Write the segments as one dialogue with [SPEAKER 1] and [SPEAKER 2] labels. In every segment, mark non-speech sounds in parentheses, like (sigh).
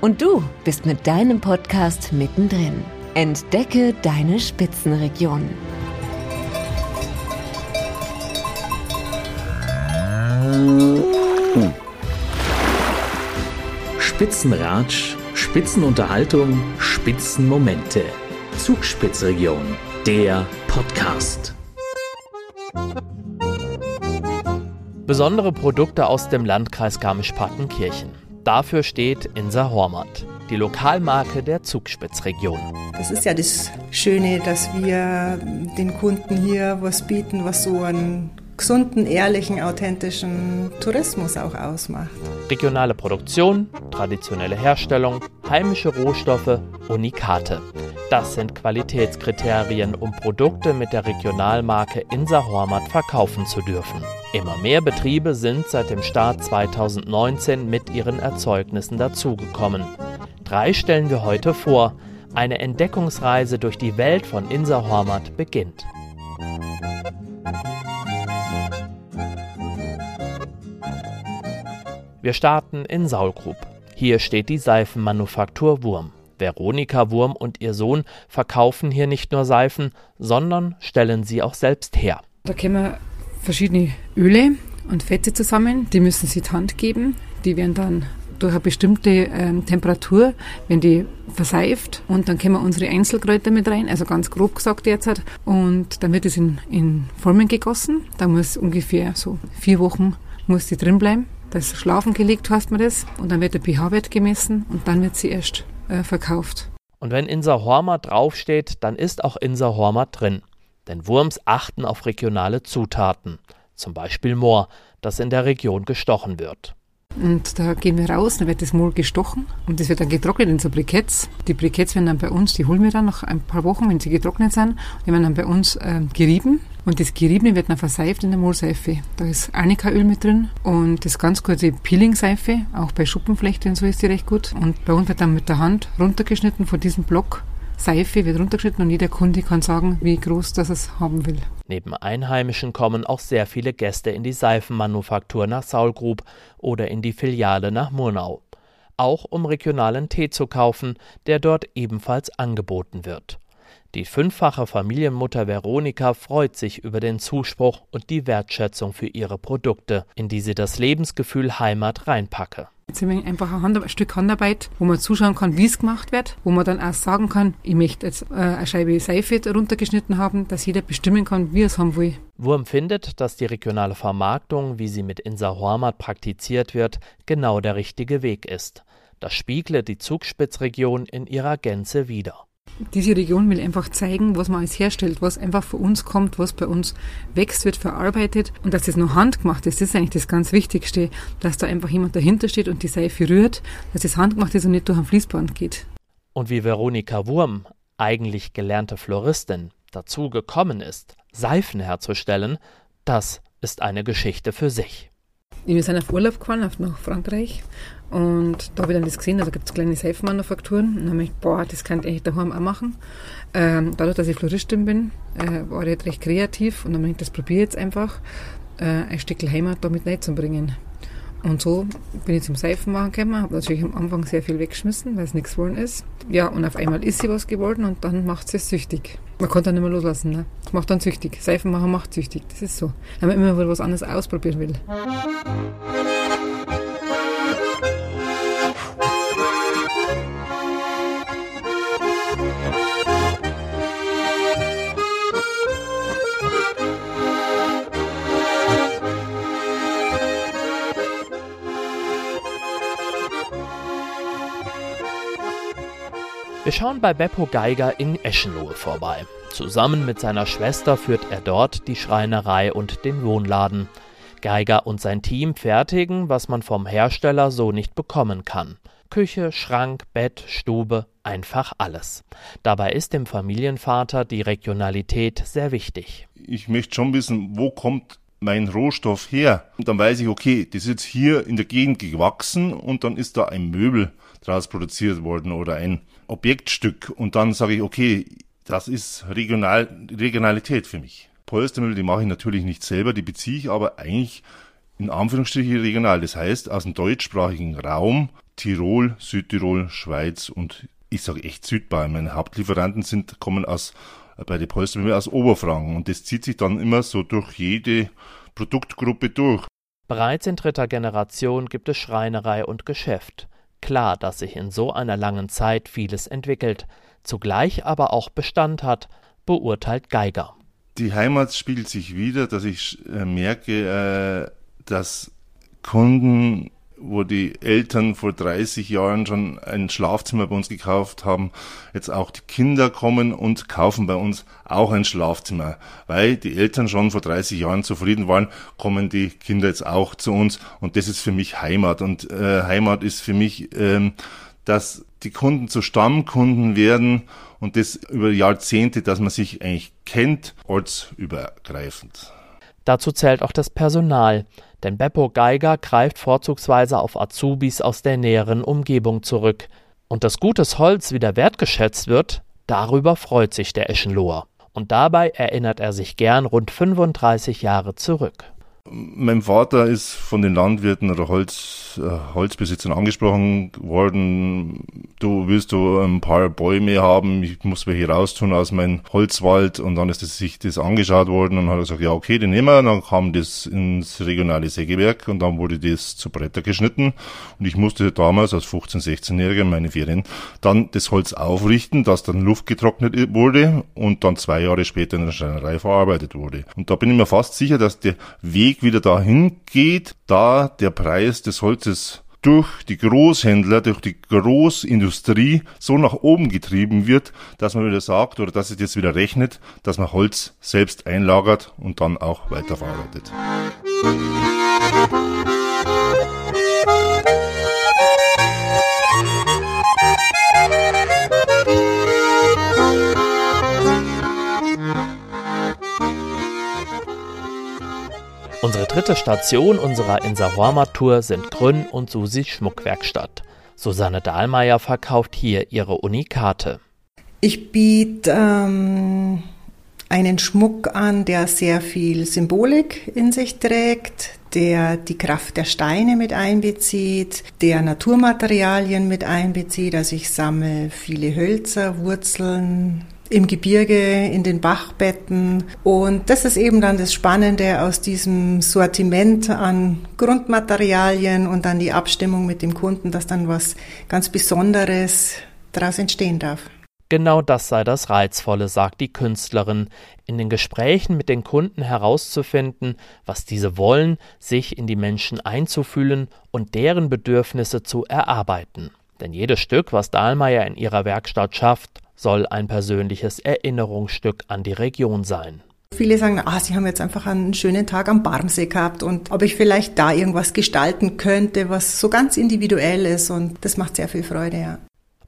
[SPEAKER 1] Und du bist mit deinem Podcast mittendrin. Entdecke deine Spitzenregion.
[SPEAKER 2] Spitzenratsch, Spitzenunterhaltung, Spitzenmomente. Zugspitzregion, der Podcast.
[SPEAKER 3] Besondere Produkte aus dem Landkreis Garmisch-Partenkirchen. Dafür steht Insa Hormat, die Lokalmarke der Zugspitzregion.
[SPEAKER 4] Das ist ja das Schöne, dass wir den Kunden hier was bieten, was so einen gesunden, ehrlichen, authentischen Tourismus auch ausmacht.
[SPEAKER 3] Regionale Produktion, traditionelle Herstellung, heimische Rohstoffe, Unikate. Das sind Qualitätskriterien, um Produkte mit der Regionalmarke Insa Hormat verkaufen zu dürfen. Immer mehr Betriebe sind seit dem Start 2019 mit ihren Erzeugnissen dazugekommen. Drei stellen wir heute vor. Eine Entdeckungsreise durch die Welt von Insa Hormat beginnt. Wir starten in Saulgrub. Hier steht die Seifenmanufaktur Wurm. Veronika Wurm und ihr Sohn verkaufen hier nicht nur Seifen, sondern stellen sie auch selbst her.
[SPEAKER 5] Da kommen verschiedene Öle und Fette zusammen, die müssen sie die Hand geben. Die werden dann durch eine bestimmte ähm, Temperatur, wenn die verseift und dann kommen unsere Einzelkräuter mit rein, also ganz grob gesagt derzeit. Und dann wird es in, in Formen gegossen. Da muss ungefähr so vier Wochen muss die drin bleiben. Das Schlafen gelegt heißt man das und dann wird der pH-Wert gemessen und dann wird sie erst äh, verkauft.
[SPEAKER 3] Und wenn Insa Hormat draufsteht, dann ist auch Insa Hormat drin. Denn Wurms achten auf regionale Zutaten, zum Beispiel Moor, das in der Region gestochen wird.
[SPEAKER 5] Und da gehen wir raus, dann wird das Moor gestochen und das wird dann getrocknet in so Briketts. Die Briketts werden dann bei uns, die holen wir dann nach ein paar Wochen, wenn sie getrocknet sind, die werden dann bei uns äh, gerieben und das Geriebene wird dann verseift in der Mohlseife. Da ist Arnika-Öl mit drin und das ganz gute Peeling-Seife, auch bei Schuppenflechte und so ist die recht gut. Und bei uns wird dann mit der Hand runtergeschnitten von diesem Block Seife wird runtergeschnitten und jeder Kunde kann sagen, wie groß das es haben will.
[SPEAKER 3] Neben Einheimischen kommen auch sehr viele Gäste in die Seifenmanufaktur nach Saulgrub oder in die Filiale nach Murnau. Auch um regionalen Tee zu kaufen, der dort ebenfalls angeboten wird. Die fünffache Familienmutter Veronika freut sich über den Zuspruch und die Wertschätzung für ihre Produkte, in die sie das Lebensgefühl Heimat reinpacke.
[SPEAKER 5] Jetzt haben wir einfach ein, ein, Stück Handarbeit, wo man zuschauen kann, wie es gemacht wird, wo man dann auch sagen kann, ich möchte jetzt äh, eine Scheibe Seife runtergeschnitten haben, dass jeder bestimmen kann, wie er es haben will.
[SPEAKER 3] Wurm findet, dass die regionale Vermarktung, wie sie mit Insa Hormat praktiziert wird, genau der richtige Weg ist. Das spiegle die Zugspitzregion in ihrer Gänze wider
[SPEAKER 5] diese Region will einfach zeigen, was man alles herstellt, was einfach von uns kommt, was bei uns wächst, wird verarbeitet und dass das noch handgemacht ist, das ist eigentlich das ganz Wichtigste, dass da einfach jemand dahinter steht und die Seife rührt, dass das handgemacht ist und nicht durch ein Fließband geht.
[SPEAKER 3] Und wie Veronika Wurm, eigentlich gelernte Floristin, dazu gekommen ist, Seifen herzustellen, das ist eine Geschichte für sich.
[SPEAKER 5] Wir sind auf Urlaub gefahren, nach Frankreich und da habe ich dann das gesehen, also gibt es kleine Seifenmanufakturen. Und dann habe ich, boah, das kann ich eigentlich daheim auch machen. Ähm, dadurch, dass ich Floristin bin, äh, war ich recht kreativ und dann habe ich das probiere jetzt einfach, äh, ein Stück Heimat damit reinzubringen. Und so bin ich zum Seifenmachen gekommen, habe natürlich am Anfang sehr viel weggeschmissen, weil es nichts geworden ist. Ja, und auf einmal ist sie was geworden und dann macht es süchtig. Man kann dann nicht mehr loslassen. Ne? Das macht dann süchtig. Seifenmachen macht süchtig, das ist so. Wenn man immer wieder was anderes ausprobieren will.
[SPEAKER 3] Wir schauen bei Beppo Geiger in Eschenlohe vorbei. Zusammen mit seiner Schwester führt er dort die Schreinerei und den Wohnladen. Geiger und sein Team fertigen, was man vom Hersteller so nicht bekommen kann. Küche, Schrank, Bett, Stube, einfach alles. Dabei ist dem Familienvater die Regionalität sehr wichtig.
[SPEAKER 6] Ich möchte schon wissen, wo kommt mein Rohstoff her? Und dann weiß ich, okay, das ist jetzt hier in der Gegend gewachsen und dann ist da ein Möbel draus produziert worden oder ein Objektstück. Und dann sage ich, okay, das ist Regional Regionalität für mich. Polstermöbel, die mache ich natürlich nicht selber, die beziehe ich aber eigentlich in Anführungsstrichen regional. Das heißt, aus dem deutschsprachigen Raum, Tirol, Südtirol, Schweiz und ich sage echt Südbayern. Meine Hauptlieferanten sind, kommen aus, bei den Polstermöbel aus Oberfranken und das zieht sich dann immer so durch jede Produktgruppe durch.
[SPEAKER 3] Bereits in dritter Generation gibt es Schreinerei und Geschäft. Klar, dass sich in so einer langen Zeit vieles entwickelt, zugleich aber auch Bestand hat, beurteilt Geiger.
[SPEAKER 6] Die Heimat spiegelt sich wieder, dass ich äh, merke, äh, dass Kunden wo die Eltern vor 30 Jahren schon ein Schlafzimmer bei uns gekauft haben, jetzt auch die Kinder kommen und kaufen bei uns auch ein Schlafzimmer. Weil die Eltern schon vor 30 Jahren zufrieden waren, kommen die Kinder jetzt auch zu uns und das ist für mich Heimat. Und äh, Heimat ist für mich, ähm, dass die Kunden zu Stammkunden werden und das über Jahrzehnte, dass man sich eigentlich kennt, ortsübergreifend.
[SPEAKER 3] Dazu zählt auch das Personal. Denn Beppo Geiger greift vorzugsweise auf Azubis aus der näheren Umgebung zurück. Und dass gutes Holz wieder wertgeschätzt wird, darüber freut sich der Eschenloher. Und dabei erinnert er sich gern rund 35 Jahre zurück.
[SPEAKER 6] Mein Vater ist von den Landwirten oder Holz, äh, Holzbesitzern angesprochen worden. Du willst du ein paar Bäume haben, ich muss welche raustun aus meinem Holzwald und dann ist es sich das angeschaut worden und hat gesagt, ja okay, den nehmen wir. Dann kam das ins regionale Sägewerk und dann wurde das zu Bretter geschnitten und ich musste damals als 15-, 16-Jähriger meine Ferien dann das Holz aufrichten, das dann luftgetrocknet wurde und dann zwei Jahre später in der Schreinerei verarbeitet wurde. Und da bin ich mir fast sicher, dass der Weg Wieder dahin geht, da der Preis des Holzes durch die Großhändler, durch die Großindustrie so nach oben getrieben wird, dass man wieder sagt oder dass es jetzt wieder rechnet, dass man Holz selbst einlagert und dann auch weiterverarbeitet.
[SPEAKER 3] Unsere dritte Station unserer Insahuama-Tour sind Grün und Susi Schmuckwerkstatt. Susanne Dahlmeier verkauft hier ihre Unikate.
[SPEAKER 4] Ich biete ähm, einen Schmuck an, der sehr viel Symbolik in sich trägt, der die Kraft der Steine mit einbezieht, der Naturmaterialien mit einbezieht. Also ich sammle viele Hölzer, Wurzeln, im Gebirge, in den Bachbetten. Und das ist eben dann das Spannende aus diesem Sortiment an Grundmaterialien und dann die Abstimmung mit dem Kunden, dass dann was ganz Besonderes daraus entstehen darf.
[SPEAKER 3] Genau das sei das Reizvolle, sagt die Künstlerin, in den Gesprächen mit den Kunden herauszufinden, was diese wollen, sich in die Menschen einzufühlen und deren Bedürfnisse zu erarbeiten. Denn jedes Stück, was Dahlmeier in ihrer Werkstatt schafft, soll ein persönliches Erinnerungsstück an die Region sein.
[SPEAKER 4] Viele sagen, ah, sie haben jetzt einfach einen schönen Tag am Barmsee gehabt und ob ich vielleicht da irgendwas gestalten könnte, was so ganz individuell ist und das macht sehr viel Freude, ja.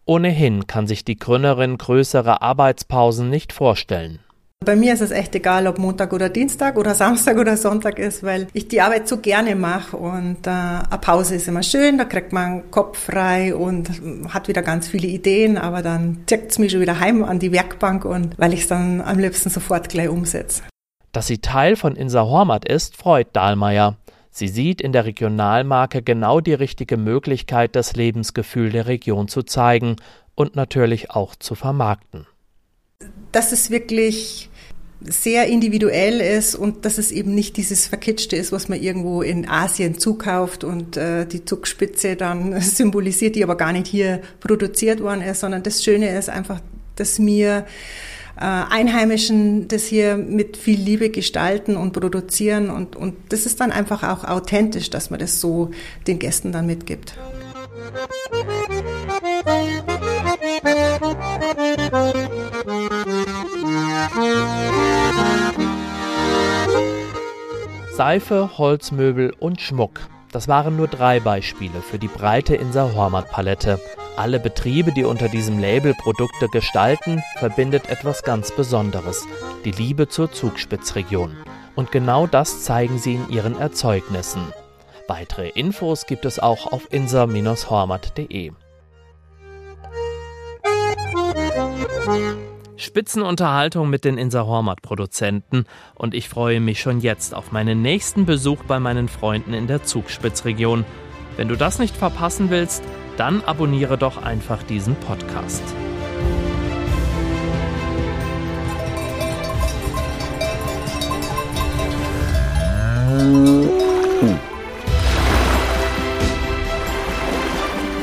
[SPEAKER 3] Ohnehin kann sich die Gründerin größere Arbeitspausen nicht vorstellen.
[SPEAKER 4] Bei mir ist es echt egal, ob Montag oder Dienstag oder (laughs) Samstag oder Sonntag ist, weil ich die Arbeit so gerne mache und äh, eine Pause ist immer schön, da kriegt man den Kopf frei und hat wieder ganz viele Ideen, aber dann zirkt es mich schon wieder heim an die Werkbank und weil ich es dann am liebsten sofort gleich umsetze.
[SPEAKER 3] Dass sie Teil von Insa Hormat ist, freut Dahlmeier. Sie sieht in der Regionalmarke genau die richtige Möglichkeit, das Lebensgefühl der Region zu zeigen und natürlich auch zu vermarkten.
[SPEAKER 4] Das ist wirklich sehr individuell ist und dass es eben nicht dieses Verkitschte ist, was man irgendwo in Asien zukauft und äh, die Zugspitze dann (laughs) symbolisiert, die aber gar nicht hier produziert worden ist, sondern das Schöne ist einfach, dass mir äh, Einheimischen das hier mit viel Liebe gestalten und produzieren und, und das ist dann einfach auch authentisch, dass man das so den Gästen dann mitgibt. Musik
[SPEAKER 3] Seife, Holzmöbel und Schmuck. Das waren nur drei Beispiele für die breite Inser Hormat Palette. Alle Betriebe, die unter diesem Label Produkte gestalten, verbindet etwas ganz Besonderes, die Liebe zur Zugspitzregion. Und genau das zeigen sie in ihren Erzeugnissen. Weitere Infos gibt es auch auf inser-hormat.de. Spitzenunterhaltung mit den Inser Hormat Produzenten und ich freue mich schon jetzt auf meinen nächsten Besuch bei meinen Freunden in der Zugspitzregion. Wenn du das nicht verpassen willst, dann abonniere doch einfach diesen Podcast.